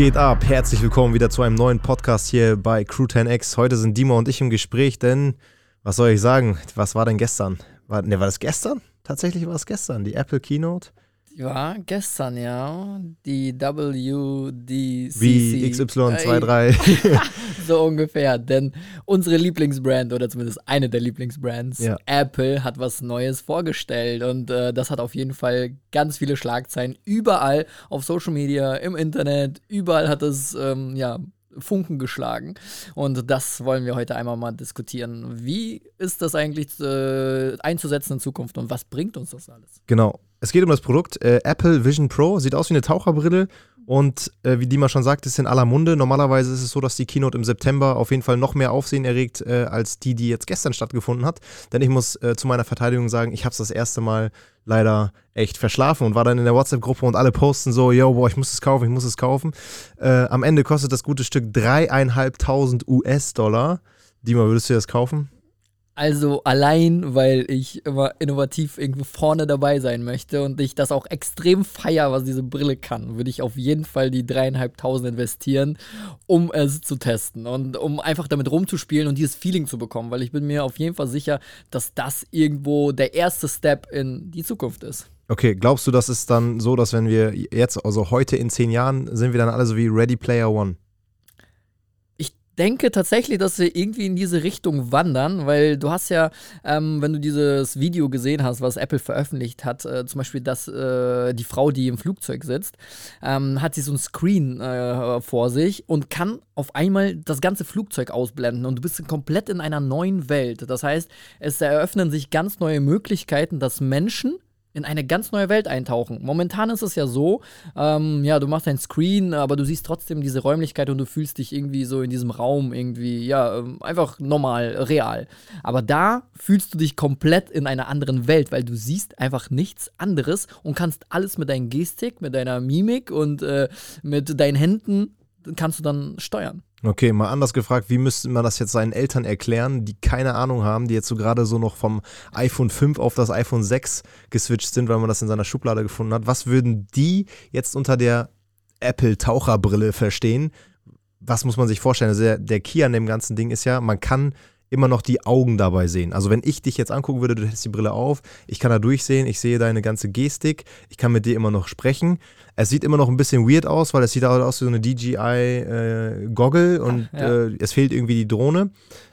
geht ab? Herzlich willkommen wieder zu einem neuen Podcast hier bei Crew 10X. Heute sind Dima und ich im Gespräch, denn was soll ich sagen? Was war denn gestern? War, ne, war das gestern? Tatsächlich war es gestern, die Apple Keynote. War gestern, ja. Die WDCC. Wie XY23. so ungefähr. Denn unsere Lieblingsbrand, oder zumindest eine der Lieblingsbrands, ja. Apple, hat was Neues vorgestellt. Und äh, das hat auf jeden Fall ganz viele Schlagzeilen. Überall auf Social Media, im Internet, überall hat es, ähm, ja, Funken geschlagen. Und das wollen wir heute einmal mal diskutieren. Wie ist das eigentlich äh, einzusetzen in Zukunft und was bringt uns das alles? Genau. Es geht um das Produkt äh, Apple Vision Pro. Sieht aus wie eine Taucherbrille und äh, wie Dima schon sagt, ist in aller Munde. Normalerweise ist es so, dass die Keynote im September auf jeden Fall noch mehr Aufsehen erregt äh, als die, die jetzt gestern stattgefunden hat. Denn ich muss äh, zu meiner Verteidigung sagen, ich habe es das erste Mal leider echt verschlafen und war dann in der WhatsApp-Gruppe und alle posten so, yo, boah, ich muss es kaufen, ich muss es kaufen. Äh, am Ende kostet das gute Stück dreieinhalbtausend US-Dollar. Dima, würdest du das kaufen? Also allein, weil ich immer innovativ irgendwo vorne dabei sein möchte und ich das auch extrem feier, was diese Brille kann, würde ich auf jeden Fall die dreieinhalbtausend investieren, um es zu testen und um einfach damit rumzuspielen und dieses Feeling zu bekommen, weil ich bin mir auf jeden Fall sicher, dass das irgendwo der erste Step in die Zukunft ist. Okay, glaubst du, das ist dann so, dass wenn wir jetzt, also heute in zehn Jahren, sind wir dann alle so wie Ready Player One? Denke tatsächlich, dass wir irgendwie in diese Richtung wandern, weil du hast ja, ähm, wenn du dieses Video gesehen hast, was Apple veröffentlicht hat, äh, zum Beispiel, dass äh, die Frau, die im Flugzeug sitzt, ähm, hat sie so ein Screen äh, vor sich und kann auf einmal das ganze Flugzeug ausblenden und du bist komplett in einer neuen Welt. Das heißt, es eröffnen sich ganz neue Möglichkeiten, dass Menschen in eine ganz neue Welt eintauchen. Momentan ist es ja so, ähm, ja, du machst ein Screen, aber du siehst trotzdem diese Räumlichkeit und du fühlst dich irgendwie so in diesem Raum irgendwie, ja, ähm, einfach normal, real. Aber da fühlst du dich komplett in einer anderen Welt, weil du siehst einfach nichts anderes und kannst alles mit deinem Gestik, mit deiner Mimik und äh, mit deinen Händen kannst du dann steuern. Okay, mal anders gefragt, wie müsste man das jetzt seinen Eltern erklären, die keine Ahnung haben, die jetzt so gerade so noch vom iPhone 5 auf das iPhone 6 geswitcht sind, weil man das in seiner Schublade gefunden hat? Was würden die jetzt unter der Apple-Taucherbrille verstehen? Was muss man sich vorstellen? Also der, der Key an dem ganzen Ding ist ja, man kann immer noch die Augen dabei sehen. Also wenn ich dich jetzt angucken würde, du hättest die Brille auf, ich kann da durchsehen, ich sehe deine ganze Gestik, ich kann mit dir immer noch sprechen. Es sieht immer noch ein bisschen weird aus, weil es sieht aus wie so eine DJI-Goggle äh, und ja. äh, es fehlt irgendwie die Drohne.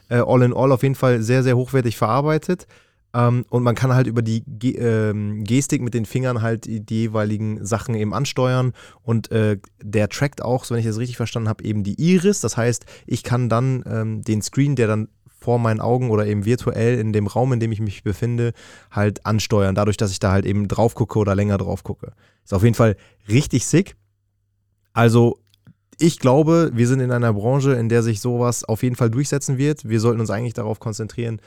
Äh, all in all auf jeden Fall sehr, sehr hochwertig verarbeitet. Ähm, und man kann halt über die Ge ähm, Gestik mit den Fingern halt die, die jeweiligen Sachen eben ansteuern. Und äh, der trackt auch, so wenn ich das richtig verstanden habe, eben die Iris. Das heißt, ich kann dann ähm, den Screen, der dann vor meinen Augen oder eben virtuell in dem Raum, in dem ich mich befinde, halt ansteuern, dadurch, dass ich da halt eben drauf gucke oder länger drauf gucke. Ist auf jeden Fall richtig sick. Also ich glaube, wir sind in einer Branche, in der sich sowas auf jeden Fall durchsetzen wird. Wir sollten uns eigentlich darauf konzentrieren,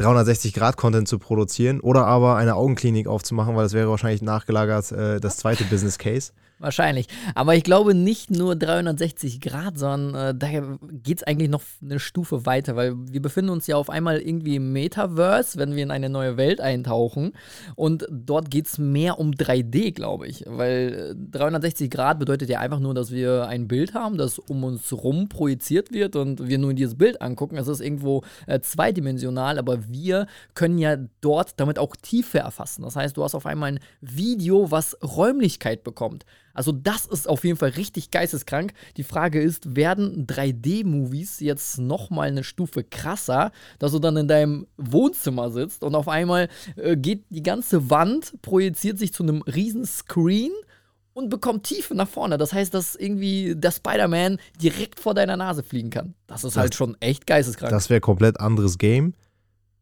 360-Grad-Content zu produzieren oder aber eine Augenklinik aufzumachen, weil das wäre wahrscheinlich nachgelagert äh, das zweite Business Case. Wahrscheinlich. Aber ich glaube nicht nur 360 Grad, sondern äh, da geht es eigentlich noch eine Stufe weiter, weil wir befinden uns ja auf einmal irgendwie im Metaverse, wenn wir in eine neue Welt eintauchen. Und dort geht es mehr um 3D, glaube ich. Weil 360 äh, Grad bedeutet ja einfach nur, dass wir ein Bild haben, das um uns rum projiziert wird und wir nur dieses Bild angucken. Es ist irgendwo äh, zweidimensional, aber wir können ja dort damit auch Tiefe erfassen. Das heißt, du hast auf einmal ein Video, was Räumlichkeit bekommt. Also das ist auf jeden Fall richtig geisteskrank. Die Frage ist, werden 3D-Movies jetzt nochmal eine Stufe krasser, dass du dann in deinem Wohnzimmer sitzt und auf einmal äh, geht die ganze Wand, projiziert sich zu einem riesen Screen und bekommt Tiefe nach vorne. Das heißt, dass irgendwie der Spider-Man direkt vor deiner Nase fliegen kann. Das ist das, halt schon echt geisteskrank. Das wäre komplett anderes Game.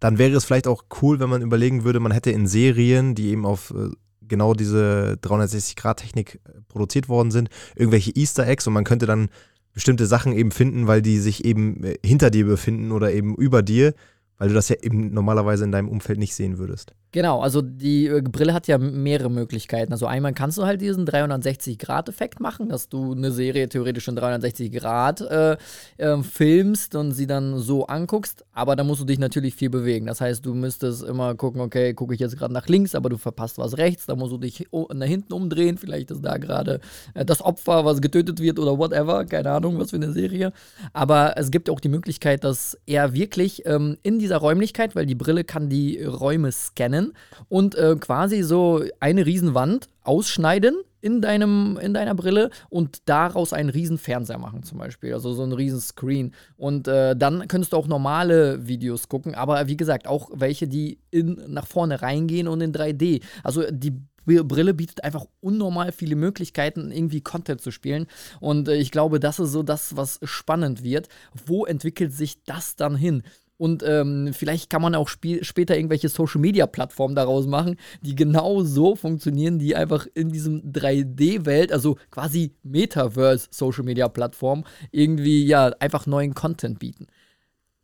Dann wäre es vielleicht auch cool, wenn man überlegen würde, man hätte in Serien, die eben auf äh, genau diese 360-Grad-Technik äh, produziert worden sind, irgendwelche Easter Eggs und man könnte dann bestimmte Sachen eben finden, weil die sich eben äh, hinter dir befinden oder eben über dir, weil du das ja eben normalerweise in deinem Umfeld nicht sehen würdest. Genau, also die äh, Brille hat ja mehrere Möglichkeiten. Also einmal kannst du halt diesen 360-Grad-Effekt machen, dass du eine Serie theoretisch in 360 Grad äh, äh, filmst und sie dann so anguckst, aber da musst du dich natürlich viel bewegen. Das heißt, du müsstest immer gucken, okay, gucke ich jetzt gerade nach links, aber du verpasst was rechts, da musst du dich nach hinten umdrehen, vielleicht ist da gerade äh, das Opfer, was getötet wird oder whatever, keine Ahnung, was für eine Serie. Aber es gibt auch die Möglichkeit, dass er wirklich ähm, in dieser Räumlichkeit, weil die Brille kann die Räume scannen, rein und äh, quasi so eine Riesenwand ausschneiden in, deinem, in deiner Brille und daraus einen riesen Fernseher machen zum Beispiel, also so einen riesen Screen. Und äh, dann könntest du auch normale Videos gucken, aber wie gesagt, auch welche, die in, nach vorne reingehen und in 3D. Also die Brille bietet einfach unnormal viele Möglichkeiten, irgendwie Content zu spielen. Und äh, ich glaube, das ist so das, was spannend wird. Wo entwickelt sich das dann hin? Und ähm, vielleicht kann man auch später irgendwelche Social-Media-Plattformen daraus machen, die genau so funktionieren, die einfach in diesem 3D-Welt, also quasi Metaverse-Social-Media-Plattform, irgendwie ja einfach neuen Content bieten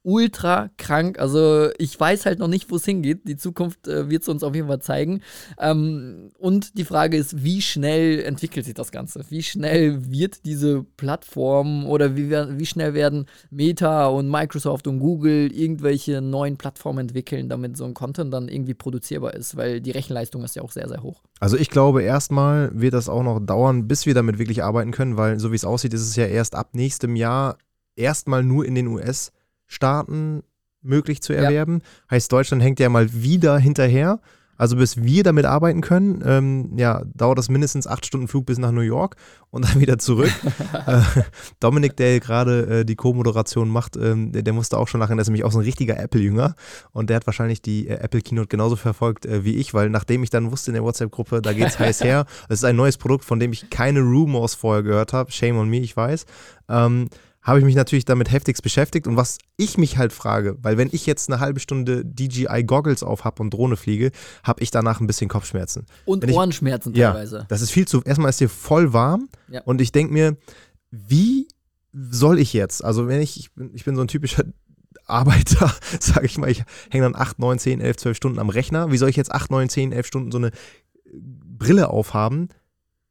ultra krank. Also ich weiß halt noch nicht, wo es hingeht. Die Zukunft äh, wird es uns auf jeden Fall zeigen. Ähm, und die Frage ist, wie schnell entwickelt sich das Ganze? Wie schnell wird diese Plattform oder wie, wie schnell werden Meta und Microsoft und Google irgendwelche neuen Plattformen entwickeln, damit so ein Content dann irgendwie produzierbar ist? Weil die Rechenleistung ist ja auch sehr, sehr hoch. Also ich glaube, erstmal wird das auch noch dauern, bis wir damit wirklich arbeiten können, weil so wie es aussieht, ist es ja erst ab nächstem Jahr erstmal nur in den US Staaten möglich zu erwerben. Ja. Heißt, Deutschland hängt ja mal wieder hinterher. Also bis wir damit arbeiten können, ähm, ja, dauert das mindestens acht Stunden Flug bis nach New York und dann wieder zurück. äh, Dominik, der gerade äh, die Co-Moderation macht, ähm, der, der, musste auch schon lachen, der ist nämlich auch so ein richtiger Apple-Jünger und der hat wahrscheinlich die äh, Apple-Keynote genauso verfolgt äh, wie ich, weil nachdem ich dann wusste in der WhatsApp-Gruppe, da geht's heiß her, es ist ein neues Produkt, von dem ich keine Rumors vorher gehört habe, shame on me, ich weiß, ähm, habe ich mich natürlich damit heftigst beschäftigt. Und was ich mich halt frage, weil wenn ich jetzt eine halbe Stunde DJI Goggles auf habe und Drohne fliege, habe ich danach ein bisschen Kopfschmerzen. Und wenn Ohrenschmerzen ich, teilweise. Ja, das ist viel zu. Erstmal ist hier voll warm ja. und ich denke mir, wie soll ich jetzt? Also, wenn ich, ich bin, ich bin so ein typischer Arbeiter, sage ich mal, ich hänge dann 8, 9, 10, 11, 12 Stunden am Rechner. Wie soll ich jetzt 8, 9, 10, 11 Stunden so eine Brille aufhaben?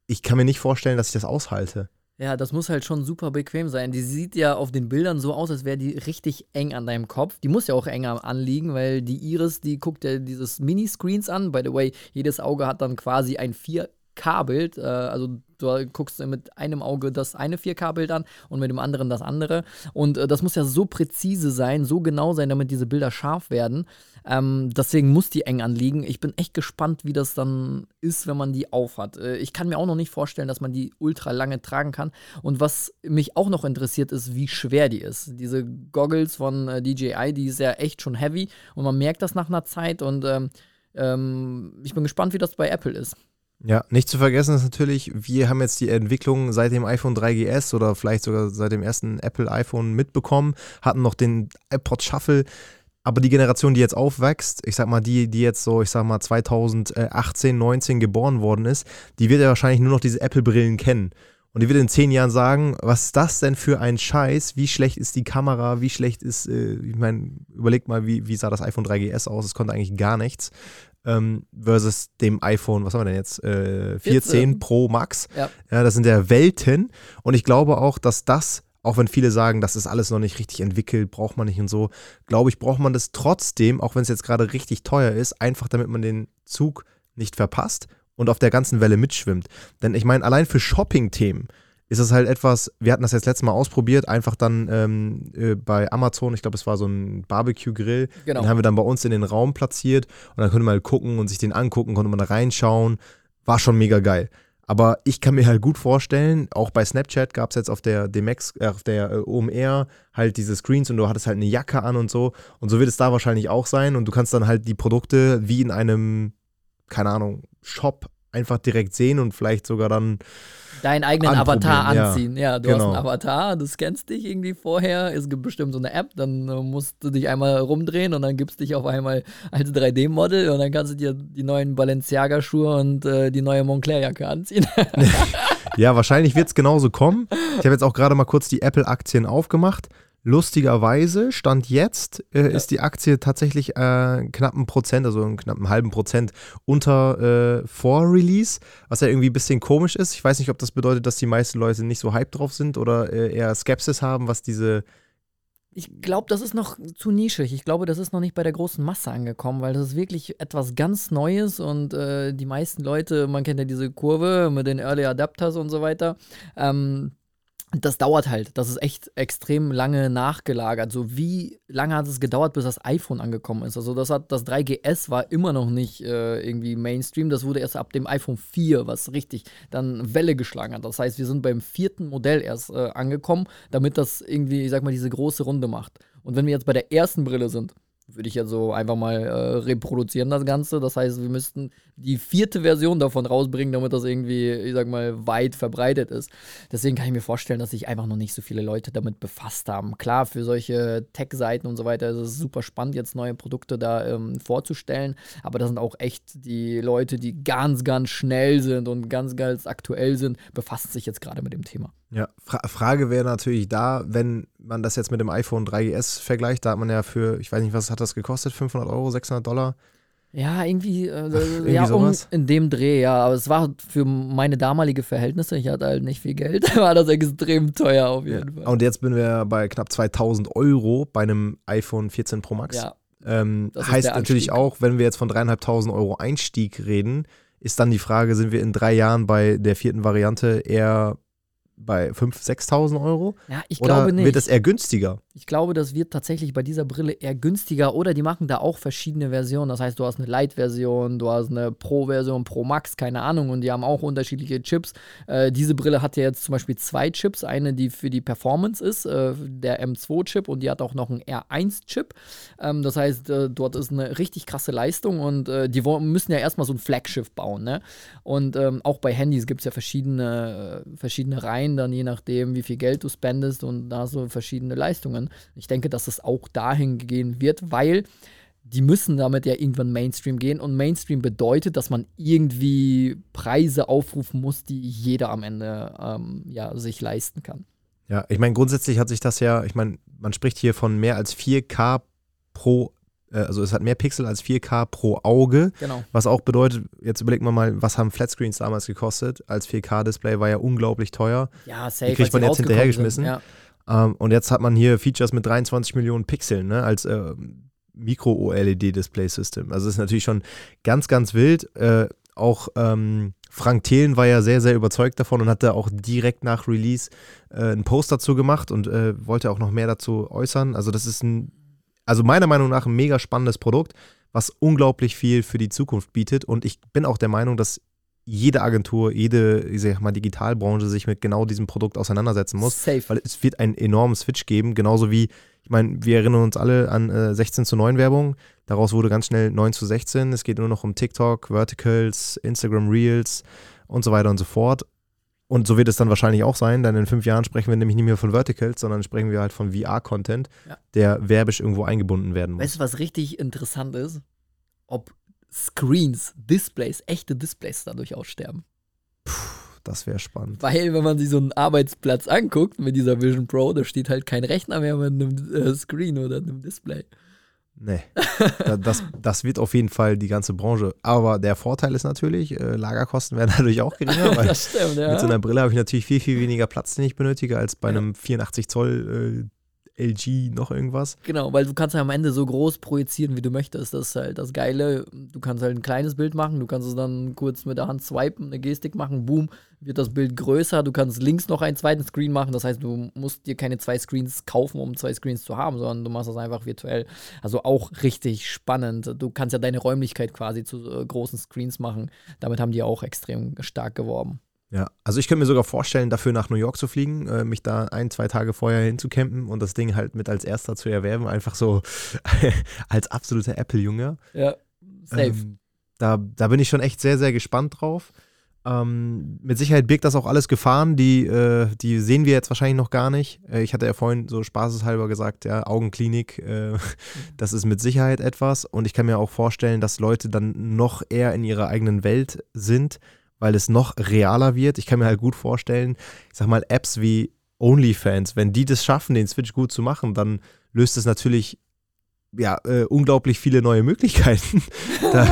Ich kann mir nicht vorstellen, dass ich das aushalte. Ja, das muss halt schon super bequem sein. Die sieht ja auf den Bildern so aus, als wäre die richtig eng an deinem Kopf. Die muss ja auch enger anliegen, weil die Iris, die guckt ja dieses Miniscreens an. By the way, jedes Auge hat dann quasi ein 4K-Bild. Äh, also du guckst mit einem Auge das eine 4K-Bild an und mit dem anderen das andere. Und äh, das muss ja so präzise sein, so genau sein, damit diese Bilder scharf werden. Ähm, deswegen muss die eng anliegen. Ich bin echt gespannt, wie das dann ist, wenn man die aufhat. Äh, ich kann mir auch noch nicht vorstellen, dass man die ultra lange tragen kann. Und was mich auch noch interessiert, ist, wie schwer die ist. Diese Goggles von äh, DJI, die ist ja echt schon heavy und man merkt das nach einer Zeit. Und ähm, ähm, ich bin gespannt, wie das bei Apple ist. Ja, nicht zu vergessen ist natürlich, wir haben jetzt die Entwicklung seit dem iPhone 3GS oder vielleicht sogar seit dem ersten Apple iPhone mitbekommen, hatten noch den iPod Shuffle. Aber die Generation, die jetzt aufwächst, ich sag mal, die, die jetzt so, ich sag mal, 2018, 19 geboren worden ist, die wird ja wahrscheinlich nur noch diese Apple-Brillen kennen. Und die wird in zehn Jahren sagen, was ist das denn für ein Scheiß? Wie schlecht ist die Kamera? Wie schlecht ist, äh, ich meine, überlegt mal, wie, wie sah das iPhone 3GS aus? Es konnte eigentlich gar nichts ähm, versus dem iPhone, was haben wir denn jetzt? Äh, 14, 14 Pro Max. Ja. ja, das sind ja Welten. Und ich glaube auch, dass das auch wenn viele sagen, das ist alles noch nicht richtig entwickelt, braucht man nicht und so, glaube ich, braucht man das trotzdem, auch wenn es jetzt gerade richtig teuer ist, einfach damit man den Zug nicht verpasst und auf der ganzen Welle mitschwimmt. Denn ich meine, allein für Shopping-Themen ist es halt etwas, wir hatten das jetzt letztes Mal ausprobiert, einfach dann ähm, äh, bei Amazon, ich glaube, es war so ein Barbecue-Grill, genau. den haben wir dann bei uns in den Raum platziert und dann konnte man halt gucken und sich den angucken, konnte man da reinschauen, war schon mega geil. Aber ich kann mir halt gut vorstellen, auch bei Snapchat gab es jetzt auf der DMX, äh, auf der äh, OMR halt diese Screens und du hattest halt eine Jacke an und so. Und so wird es da wahrscheinlich auch sein. Und du kannst dann halt die Produkte wie in einem, keine Ahnung, Shop einfach direkt sehen und vielleicht sogar dann deinen eigenen Avatar anziehen. Ja, ja du genau. hast einen Avatar, du scannst dich irgendwie vorher, es gibt bestimmt so eine App, dann äh, musst du dich einmal rumdrehen und dann gibst du dich auf einmal als 3D-Model und dann kannst du dir die neuen Balenciaga-Schuhe und äh, die neue Montclair-Jacke anziehen. ja, wahrscheinlich wird es genauso kommen. Ich habe jetzt auch gerade mal kurz die Apple-Aktien aufgemacht. Lustigerweise, Stand jetzt, äh, ja. ist die Aktie tatsächlich äh, knapp einen Prozent, also einen knappen halben Prozent unter äh, Vor-Release, was ja irgendwie ein bisschen komisch ist. Ich weiß nicht, ob das bedeutet, dass die meisten Leute nicht so hyped drauf sind oder äh, eher Skepsis haben, was diese ich glaube, das ist noch zu nischig. Ich glaube, das ist noch nicht bei der großen Masse angekommen, weil das ist wirklich etwas ganz Neues und äh, die meisten Leute, man kennt ja diese Kurve mit den Early Adapters und so weiter, ähm, das dauert halt. Das ist echt extrem lange nachgelagert. So wie lange hat es gedauert, bis das iPhone angekommen ist? Also das hat das 3GS war immer noch nicht äh, irgendwie Mainstream. Das wurde erst ab dem iPhone 4, was richtig dann Welle geschlagen hat. Das heißt, wir sind beim vierten Modell erst äh, angekommen, damit das irgendwie, ich sag mal, diese große Runde macht. Und wenn wir jetzt bei der ersten Brille sind, würde ich ja so einfach mal äh, reproduzieren, das Ganze. Das heißt, wir müssten die vierte Version davon rausbringen, damit das irgendwie, ich sag mal, weit verbreitet ist. Deswegen kann ich mir vorstellen, dass sich einfach noch nicht so viele Leute damit befasst haben. Klar, für solche Tech-Seiten und so weiter ist es super spannend, jetzt neue Produkte da ähm, vorzustellen. Aber das sind auch echt die Leute, die ganz, ganz schnell sind und ganz, ganz aktuell sind, befassen sich jetzt gerade mit dem Thema. Ja, Fra Frage wäre natürlich da, wenn man das jetzt mit dem iPhone 3GS vergleicht, da hat man ja für, ich weiß nicht, was hat das gekostet, 500 Euro, 600 Dollar? Ja, irgendwie, äh, irgendwie ja, um, in dem Dreh, ja. Aber es war für meine damalige Verhältnisse, ich hatte halt nicht viel Geld, war das extrem teuer auf jeden ja. Fall. Und jetzt bin wir bei knapp 2000 Euro bei einem iPhone 14 Pro Max. Ja. Ähm, heißt natürlich auch, wenn wir jetzt von dreieinhalbtausend Euro Einstieg reden, ist dann die Frage, sind wir in drei Jahren bei der vierten Variante eher bei 5.000, 6.000 Euro? Ja, ich oder glaube nicht. Wird das eher günstiger? Ich glaube, das wird tatsächlich bei dieser Brille eher günstiger oder die machen da auch verschiedene Versionen. Das heißt, du hast eine Light-Version, du hast eine Pro-Version, Pro Max, keine Ahnung, und die haben auch unterschiedliche Chips. Äh, diese Brille hat ja jetzt zum Beispiel zwei Chips: eine, die für die Performance ist, äh, der M2-Chip, und die hat auch noch einen R1-Chip. Ähm, das heißt, äh, dort ist eine richtig krasse Leistung und äh, die müssen ja erstmal so ein Flaggschiff bauen. Ne? Und ähm, auch bei Handys gibt es ja verschiedene, äh, verschiedene Reihen dann je nachdem, wie viel Geld du spendest und da so verschiedene Leistungen. Ich denke, dass es auch dahin gehen wird, weil die müssen damit ja irgendwann Mainstream gehen und Mainstream bedeutet, dass man irgendwie Preise aufrufen muss, die jeder am Ende ähm, ja, sich leisten kann. Ja, ich meine, grundsätzlich hat sich das ja, ich meine, man spricht hier von mehr als 4K pro äh, also es hat mehr Pixel als 4K pro Auge. Genau. Was auch bedeutet, jetzt überlegt man mal, was haben Flatscreens damals gekostet? Als 4K-Display war ja unglaublich teuer. Ja, safe. Die kriegt man jetzt hinterhergeschmissen. Ja. Ähm, und jetzt hat man hier Features mit 23 Millionen Pixeln, ne, als äh, Micro-OLED-Display-System. Also das ist natürlich schon ganz, ganz wild. Äh, auch ähm, Frank Thelen war ja sehr, sehr überzeugt davon und hat da auch direkt nach Release äh, einen Post dazu gemacht und äh, wollte auch noch mehr dazu äußern. Also das ist ein also meiner Meinung nach ein mega spannendes Produkt, was unglaublich viel für die Zukunft bietet. Und ich bin auch der Meinung, dass jede Agentur, jede, ich sag mal, Digitalbranche sich mit genau diesem Produkt auseinandersetzen muss. Safe. Weil es wird einen enormen Switch geben, genauso wie, ich meine, wir erinnern uns alle an äh, 16 zu 9 Werbung. Daraus wurde ganz schnell 9 zu 16. Es geht nur noch um TikTok, Verticals, Instagram Reels und so weiter und so fort. Und so wird es dann wahrscheinlich auch sein, denn in fünf Jahren sprechen wir nämlich nicht mehr von Verticals, sondern sprechen wir halt von VR-Content, ja. der werbisch irgendwo eingebunden werden muss. Weißt du, was richtig interessant ist? Ob Screens, Displays, echte Displays dadurch aussterben. Puh, das wäre spannend. Weil, wenn man sich so einen Arbeitsplatz anguckt mit dieser Vision Pro, da steht halt kein Rechner mehr mit einem äh, Screen oder einem Display. Nee, das, das wird auf jeden Fall die ganze Branche. Aber der Vorteil ist natürlich, äh, Lagerkosten werden dadurch auch geringer. Weil das stimmt, ja. Mit so einer Brille habe ich natürlich viel, viel weniger Platz, den ich benötige, als bei ja. einem 84 Zoll äh, LG noch irgendwas. Genau, weil du kannst ja am Ende so groß projizieren, wie du möchtest. Das ist halt das Geile. Du kannst halt ein kleines Bild machen, du kannst es dann kurz mit der Hand swipen, eine Gestik machen, boom, wird das Bild größer. Du kannst links noch einen zweiten Screen machen. Das heißt, du musst dir keine zwei Screens kaufen, um zwei Screens zu haben, sondern du machst das einfach virtuell. Also auch richtig spannend. Du kannst ja deine Räumlichkeit quasi zu äh, großen Screens machen. Damit haben die auch extrem stark geworben. Ja, also ich könnte mir sogar vorstellen, dafür nach New York zu fliegen, äh, mich da ein, zwei Tage vorher hinzucampen und das Ding halt mit als erster zu erwerben, einfach so als absoluter Apple-Junge. Ja, safe. Ähm, da, da bin ich schon echt sehr, sehr gespannt drauf. Ähm, mit Sicherheit birgt das auch alles Gefahren, die, äh, die sehen wir jetzt wahrscheinlich noch gar nicht. Äh, ich hatte ja vorhin so spaßeshalber gesagt, ja, Augenklinik, äh, das ist mit Sicherheit etwas. Und ich kann mir auch vorstellen, dass Leute dann noch eher in ihrer eigenen Welt sind weil es noch realer wird. Ich kann mir halt gut vorstellen, ich sag mal, Apps wie OnlyFans, wenn die das schaffen, den Switch gut zu machen, dann löst es natürlich ja, äh, unglaublich viele neue Möglichkeiten, da,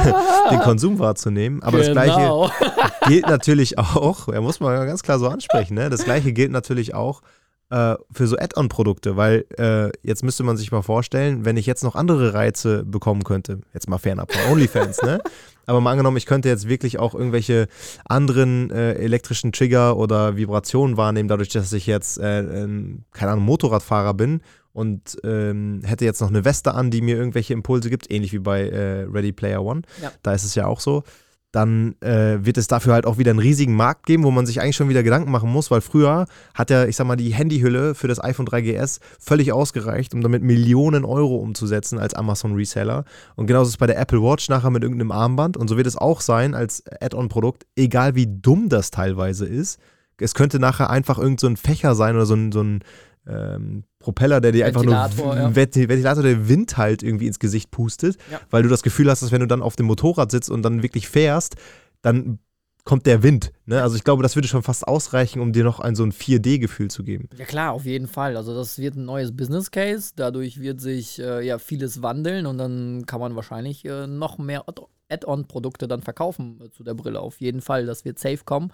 den Konsum wahrzunehmen. Aber genau. das Gleiche gilt natürlich auch, ja, muss man ganz klar so ansprechen, ne? das Gleiche gilt natürlich auch äh, für so Add-on-Produkte, weil äh, jetzt müsste man sich mal vorstellen, wenn ich jetzt noch andere Reize bekommen könnte, jetzt mal fernab von OnlyFans, ne? Aber mal angenommen, ich könnte jetzt wirklich auch irgendwelche anderen äh, elektrischen Trigger oder Vibrationen wahrnehmen, dadurch, dass ich jetzt, äh, keine Ahnung, Motorradfahrer bin und ähm, hätte jetzt noch eine Weste an, die mir irgendwelche Impulse gibt, ähnlich wie bei äh, Ready Player One. Ja. Da ist es ja auch so. Dann äh, wird es dafür halt auch wieder einen riesigen Markt geben, wo man sich eigentlich schon wieder Gedanken machen muss, weil früher hat ja, ich sag mal, die Handyhülle für das iPhone 3GS völlig ausgereicht, um damit Millionen Euro umzusetzen als Amazon Reseller. Und genauso ist es bei der Apple Watch nachher mit irgendeinem Armband. Und so wird es auch sein als Add-on-Produkt, egal wie dumm das teilweise ist. Es könnte nachher einfach irgendein so Fächer sein oder so ein, so ein ähm, Propeller, der dir einfach nur ja. Ventilator, der Wind halt irgendwie ins Gesicht pustet, ja. weil du das Gefühl hast, dass wenn du dann auf dem Motorrad sitzt und dann wirklich fährst, dann kommt der Wind. Ne? Also ich glaube, das würde schon fast ausreichen, um dir noch ein so ein 4D-Gefühl zu geben. Ja klar, auf jeden Fall. Also das wird ein neues Business Case. Dadurch wird sich äh, ja vieles wandeln und dann kann man wahrscheinlich äh, noch mehr Add-on-Produkte dann verkaufen äh, zu der Brille. Auf jeden Fall, das wird safe kommen.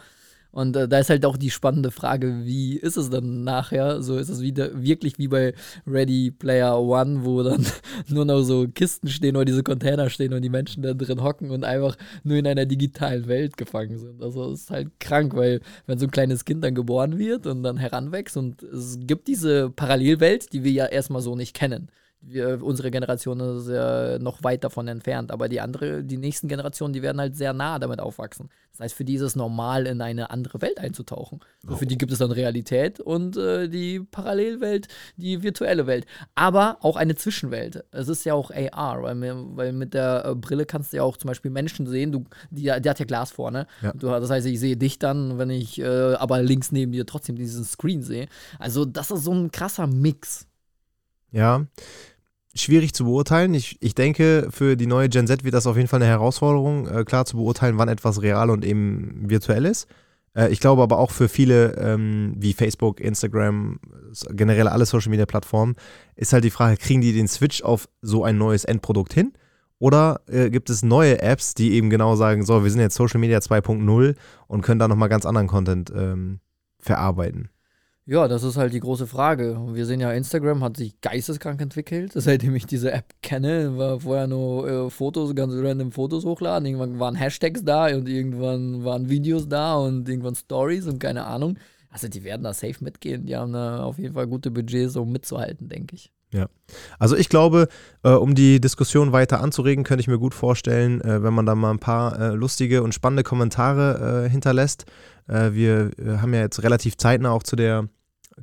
Und äh, da ist halt auch die spannende Frage, wie ist es dann nachher? So ist es wieder wirklich wie bei Ready Player One, wo dann nur noch so Kisten stehen oder diese Container stehen und die Menschen da drin hocken und einfach nur in einer digitalen Welt gefangen sind. Also ist halt krank, weil wenn so ein kleines Kind dann geboren wird und dann heranwächst und es gibt diese Parallelwelt, die wir ja erstmal so nicht kennen wir, unsere Generation ist ja noch weit davon entfernt, aber die andere, die nächsten Generationen, die werden halt sehr nah damit aufwachsen. Das heißt, für die ist es normal, in eine andere Welt einzutauchen. So, für die gibt es dann Realität und äh, die Parallelwelt, die virtuelle Welt. Aber auch eine Zwischenwelt. Es ist ja auch AR, weil, weil mit der äh, Brille kannst du ja auch zum Beispiel Menschen sehen, du, die, die hat ja Glas vorne. Ja. Du, das heißt, ich sehe dich dann, wenn ich äh, aber links neben dir trotzdem diesen Screen sehe. Also, das ist so ein krasser Mix. Ja, schwierig zu beurteilen. Ich, ich denke, für die neue Gen Z wird das auf jeden Fall eine Herausforderung, äh, klar zu beurteilen, wann etwas real und eben virtuell ist. Äh, ich glaube aber auch für viele ähm, wie Facebook, Instagram, generell alle Social Media Plattformen, ist halt die Frage, kriegen die den Switch auf so ein neues Endprodukt hin? Oder äh, gibt es neue Apps, die eben genau sagen, so, wir sind jetzt Social Media 2.0 und können da nochmal ganz anderen Content ähm, verarbeiten? Ja, das ist halt die große Frage. Wir sehen ja, Instagram hat sich geisteskrank entwickelt. Seitdem ich diese App kenne, war vorher nur äh, Fotos, ganz random Fotos hochladen. Irgendwann waren Hashtags da und irgendwann waren Videos da und irgendwann Stories und keine Ahnung. Also die werden da safe mitgehen. Die haben da auf jeden Fall gute Budgets, um mitzuhalten, denke ich. Ja, also ich glaube, äh, um die Diskussion weiter anzuregen, könnte ich mir gut vorstellen, äh, wenn man da mal ein paar äh, lustige und spannende Kommentare äh, hinterlässt. Äh, wir äh, haben ja jetzt relativ zeitnah auch zu der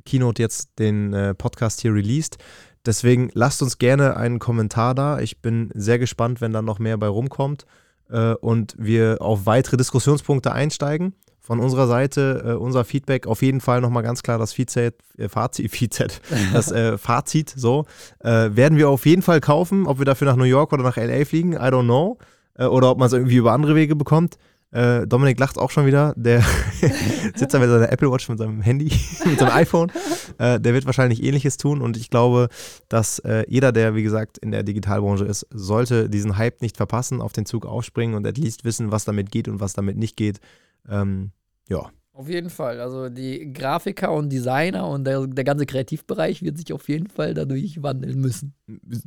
Keynote jetzt den äh, Podcast hier released. Deswegen lasst uns gerne einen Kommentar da. Ich bin sehr gespannt, wenn da noch mehr bei rumkommt äh, und wir auf weitere Diskussionspunkte einsteigen. Von unserer Seite äh, unser Feedback auf jeden Fall nochmal ganz klar das Fazit, äh, Fazit, Fazit das äh, Fazit so werden wir auf jeden Fall kaufen. Ob wir dafür nach New York oder nach LA fliegen, I don't know. Oder ob man es irgendwie über andere Wege bekommt. Äh, Dominik lacht auch schon wieder. Der sitzt da mit seiner Apple Watch, mit seinem Handy, mit seinem iPhone. Äh, der wird wahrscheinlich ähnliches tun und ich glaube, dass äh, jeder, der wie gesagt in der Digitalbranche ist, sollte diesen Hype nicht verpassen, auf den Zug aufspringen und at least wissen, was damit geht und was damit nicht geht. Ähm, ja. Auf jeden Fall. Also die Grafiker und Designer und der, der ganze Kreativbereich wird sich auf jeden Fall dadurch wandeln müssen.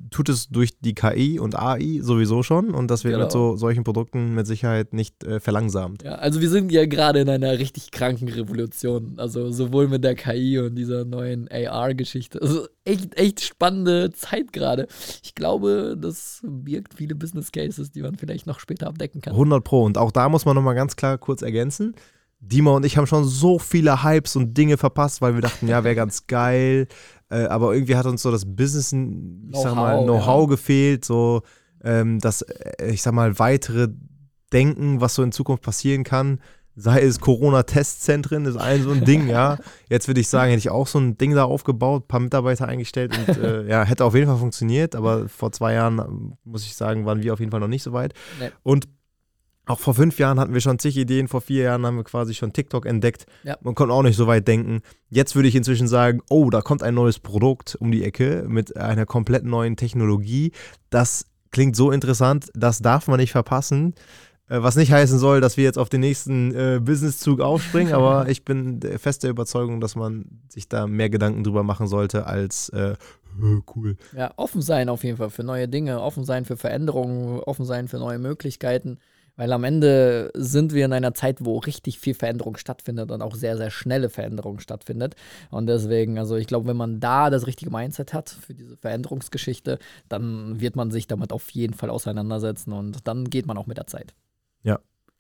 Tut es durch die KI und AI sowieso schon und das wird genau. mit so solchen Produkten mit Sicherheit nicht äh, verlangsamt. Ja, also wir sind ja gerade in einer richtig kranken Revolution. Also sowohl mit der KI und dieser neuen AR-Geschichte. Also echt, echt spannende Zeit gerade. Ich glaube, das birgt viele Business Cases, die man vielleicht noch später abdecken kann. 100 Pro. Und auch da muss man nochmal ganz klar kurz ergänzen Dima und ich haben schon so viele Hypes und Dinge verpasst, weil wir dachten, ja, wäre ganz geil. Äh, aber irgendwie hat uns so das Business, ich sag mal, Know-how ja. gefehlt, so ähm, das, äh, ich sag mal, weitere Denken, was so in Zukunft passieren kann. Sei es Corona-Testzentren, ist ein so ein Ding, ja. Jetzt würde ich sagen, hätte ich auch so ein Ding da aufgebaut, ein paar Mitarbeiter eingestellt und äh, ja, hätte auf jeden Fall funktioniert, aber vor zwei Jahren, muss ich sagen, waren wir auf jeden Fall noch nicht so weit. Nee. Und Auch vor fünf Jahren hatten wir schon zig Ideen, vor vier Jahren haben wir quasi schon TikTok entdeckt. Ja. Man konnte auch nicht so weit denken. Jetzt würde ich inzwischen sagen, oh, da kommt ein neues Produkt um die Ecke mit einer komplett neuen Technologie. Das klingt so interessant, das darf man nicht verpassen. Äh, Was nicht heißen soll, dass wir jetzt auf den nächsten äh, Businesszug aufspringen, aber ich bin der- fest der Überzeugung, dass man sich da mehr Gedanken drüber machen sollte als äh, cool. Ja, offen sein auf jeden Fall für neue Dinge, offen sein für Veränderungen, offen sein für neue Möglichkeiten. Weil am Ende sind wir in einer Zeit, wo richtig viel Veränderung stattfindet und auch sehr, sehr schnelle Veränderung stattfindet. Und deswegen, also ich glaube, wenn man da das richtige Mindset hat für diese Veränderungsgeschichte, dann wird man sich damit auf jeden Fall auseinandersetzen und dann geht man auch mit der Zeit.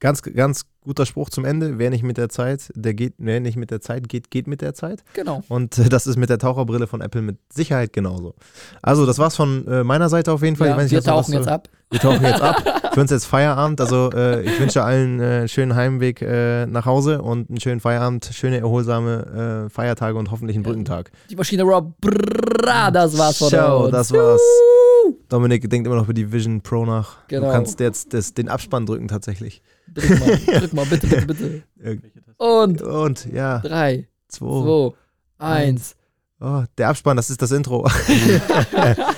Ganz, ganz guter Spruch zum Ende. Wer nicht mit der Zeit, der geht, wer nicht mit der Zeit geht, geht mit der Zeit. Genau. Und äh, das ist mit der Taucherbrille von Apple mit Sicherheit genauso. Also, das war's von äh, meiner Seite auf jeden Fall. Ja, nicht, wir tauchen jetzt ab. Wir tauchen jetzt ab. Für uns jetzt Feierabend. Also, äh, ich wünsche allen äh, einen schönen Heimweg äh, nach Hause und einen schönen Feierabend, schöne, erholsame äh, Feiertage und hoffentlich einen Brückentag. Die Maschine Rob, brrrra, das war's von Ciao, uns. das war's. Dominik denkt immer noch über die Vision Pro nach. Genau. Du kannst jetzt das, den Abspann drücken tatsächlich. Drück mal, drück mal, bitte, bitte, bitte. Äh, Und Und ja, drei, zwei. zwei, eins. Oh, der Abspann, das ist das Intro.